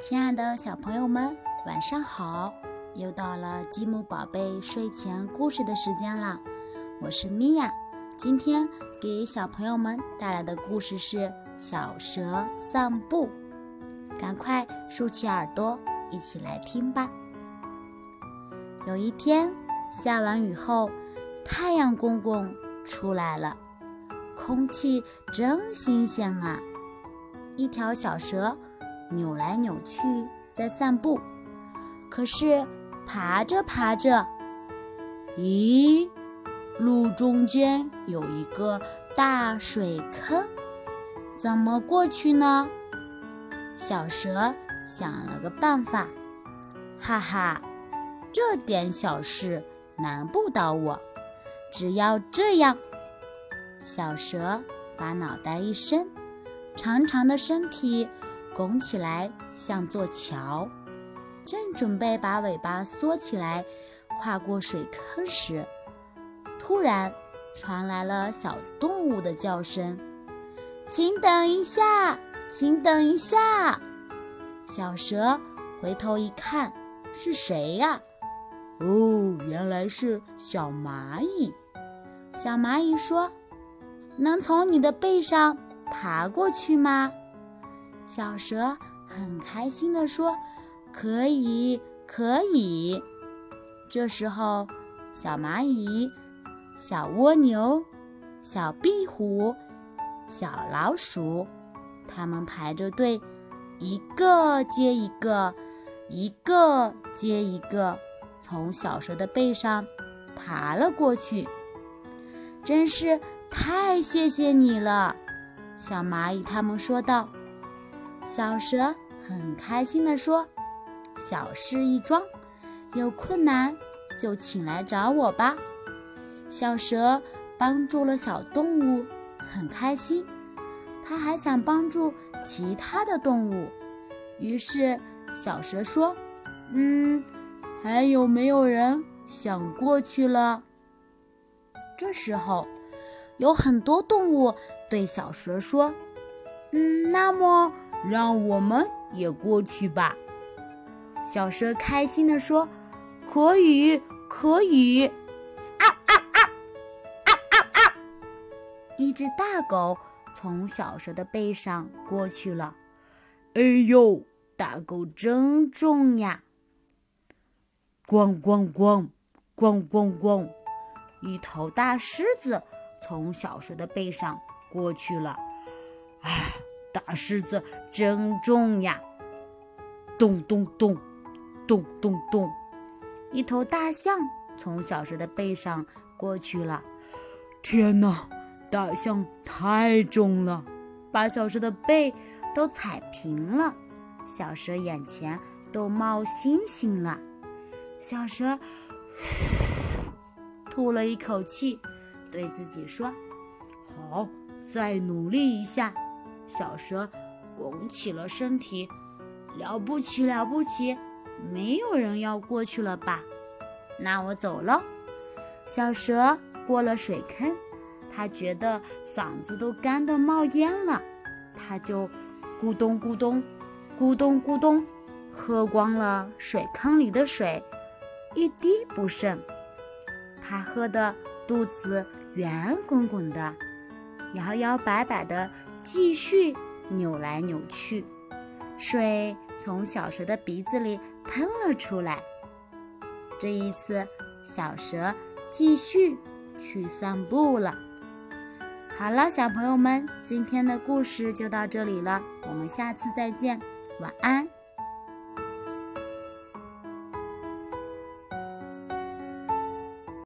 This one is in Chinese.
亲爱的小朋友们，晚上好！又到了积木宝贝睡前故事的时间了，我是米娅。今天给小朋友们带来的故事是《小蛇散步》，赶快竖起耳朵，一起来听吧。有一天下完雨后，太阳公公出来了，空气真新鲜啊！一条小蛇扭来扭去在散步，可是爬着爬着，咦，路中间有一个大水坑，怎么过去呢？小蛇想了个办法，哈哈，这点小事难不倒我，只要这样，小蛇把脑袋一伸。长长的身体拱起来，像座桥。正准备把尾巴缩起来，跨过水坑时，突然传来了小动物的叫声：“请等一下，请等一下！”小蛇回头一看，是谁呀？哦，原来是小蚂蚁。小蚂蚁说：“能从你的背上。”爬过去吗？小蛇很开心地说：“可以，可以。”这时候，小蚂蚁、小蜗牛、小壁虎、小老鼠，它们排着队，一个接一个，一个接一个，从小蛇的背上爬了过去。真是太谢谢你了！小蚂蚁他们说道：“小蛇很开心地说，小事一桩，有困难就请来找我吧。”小蛇帮助了小动物，很开心。他还想帮助其他的动物，于是小蛇说：“嗯，还有没有人想过去了？”这时候。有很多动物对小蛇说：“嗯，那么让我们也过去吧。”小蛇开心地说：“可以，可以！”啊啊啊啊啊啊！一只大狗从小蛇的背上过去了。哎呦，大狗真重呀！咣咣咣，咣咣咣，一头大狮子。从小蛇的背上过去了，唉，大狮子真重呀！咚咚咚，咚咚咚，一头大象从小蛇的背上过去了。天哪，大象太重了，把小蛇的背都踩平了，小蛇眼前都冒星星了。小蛇吐了一口气。对自己说：“好，再努力一下。”小蛇拱起了身体，了不起，了不起！没有人要过去了吧？那我走了。小蛇过了水坑，它觉得嗓子都干得冒烟了，它就咕咚咕咚，咕咚咕咚，喝光了水坑里的水，一滴不剩。他喝的肚子。圆滚滚的，摇摇摆摆的，继续扭来扭去，水从小蛇的鼻子里喷了出来。这一次，小蛇继续去散步了。好了，小朋友们，今天的故事就到这里了，我们下次再见，晚安。